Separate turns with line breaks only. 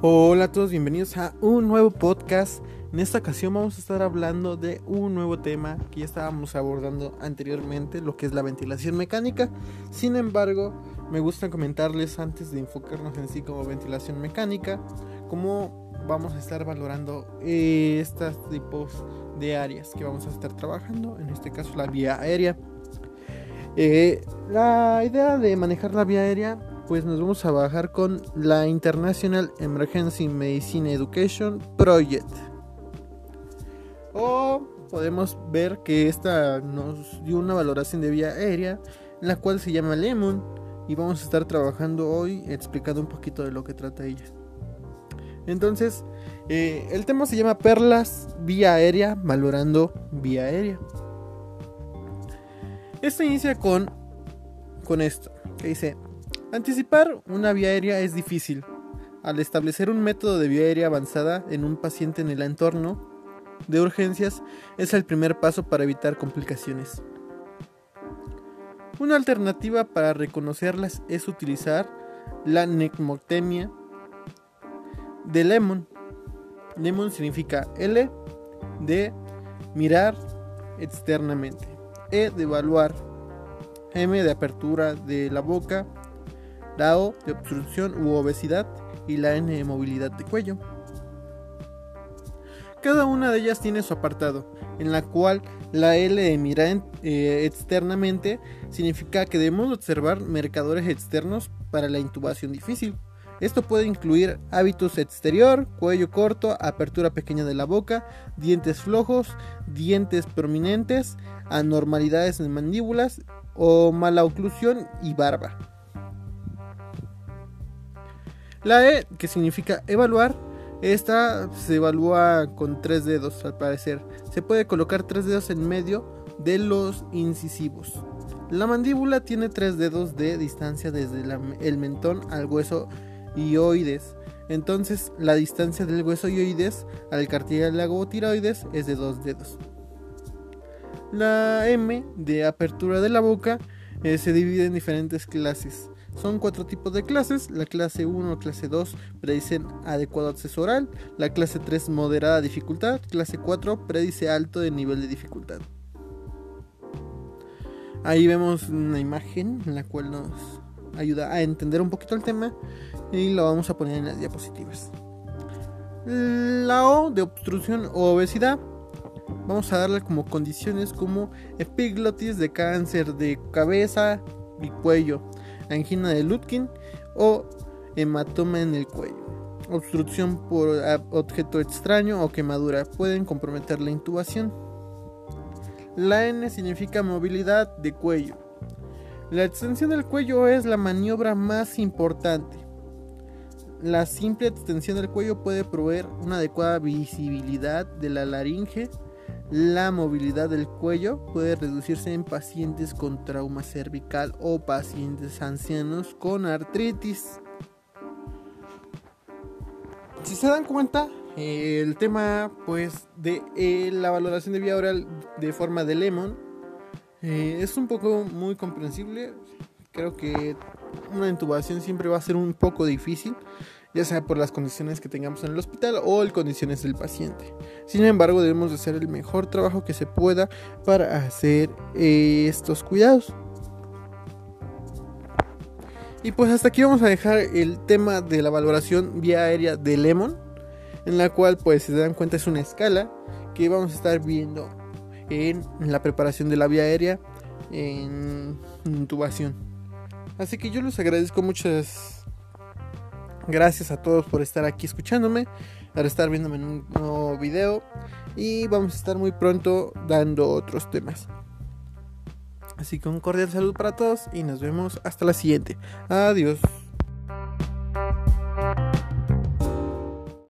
Hola a todos, bienvenidos a un nuevo podcast. En esta ocasión vamos a estar hablando de un nuevo tema que ya estábamos abordando anteriormente, lo que es la ventilación mecánica. Sin embargo, me gusta comentarles antes de enfocarnos en sí como ventilación mecánica, cómo vamos a estar valorando estos tipos de áreas que vamos a estar trabajando, en este caso la vía aérea. Eh, la idea de manejar la vía aérea pues nos vamos a bajar con la International Emergency Medicine Education Project. O podemos ver que esta nos dio una valoración de vía aérea, la cual se llama Lemon, y vamos a estar trabajando hoy explicando un poquito de lo que trata ella. Entonces, eh, el tema se llama Perlas vía aérea, valorando vía aérea. Esto inicia con, con esto, que dice, Anticipar una vía aérea es difícil. Al establecer un método de vía aérea avanzada en un paciente en el entorno de urgencias es el primer paso para evitar complicaciones. Una alternativa para reconocerlas es utilizar la necmoctemia de Lemon. Lemon significa L de mirar externamente, E de evaluar, M de apertura de la boca, la O de obstrucción u obesidad y la N de movilidad de cuello. Cada una de ellas tiene su apartado, en la cual la L de mirar eh, externamente significa que debemos observar marcadores externos para la intubación difícil. Esto puede incluir hábitos exterior, cuello corto, apertura pequeña de la boca, dientes flojos, dientes prominentes, anormalidades en mandíbulas o mala oclusión y barba. La E, que significa evaluar, esta se evalúa con tres dedos al parecer. Se puede colocar tres dedos en medio de los incisivos. La mandíbula tiene tres dedos de distancia desde el mentón al hueso ioides. Entonces la distancia del hueso ioides al cartílago tiroides es de dos dedos. La M de apertura de la boca eh, se divide en diferentes clases. Son cuatro tipos de clases. La clase 1, clase 2 predicen adecuado acceso oral. La clase 3 moderada dificultad. Clase 4 predice alto de nivel de dificultad. Ahí vemos una imagen en la cual nos ayuda a entender un poquito el tema y lo vamos a poner en las diapositivas. La O de obstrucción o obesidad vamos a darle como condiciones como epiglotis de cáncer de cabeza y cuello, angina de Lutkin o hematoma en el cuello. Obstrucción por objeto extraño o quemadura pueden comprometer la intubación. La N significa movilidad de cuello. La extensión del cuello es la maniobra más importante. La simple extensión del cuello puede proveer una adecuada visibilidad de la laringe la movilidad del cuello puede reducirse en pacientes con trauma cervical o pacientes ancianos con artritis. Si se dan cuenta, el tema pues de eh, la valoración de vía oral de forma de Lemon eh, es un poco muy comprensible. Creo que una intubación siempre va a ser un poco difícil ya sea por las condiciones que tengamos en el hospital o las condiciones del paciente. Sin embargo, debemos de hacer el mejor trabajo que se pueda para hacer eh, estos cuidados. Y pues hasta aquí vamos a dejar el tema de la valoración vía aérea de Lemon, en la cual pues se dan cuenta es una escala que vamos a estar viendo en la preparación de la vía aérea en intubación. Así que yo les agradezco muchas Gracias a todos por estar aquí escuchándome, por estar viéndome en un nuevo video y vamos a estar muy pronto dando otros temas. Así que un cordial saludo para todos y nos vemos hasta la siguiente. Adiós.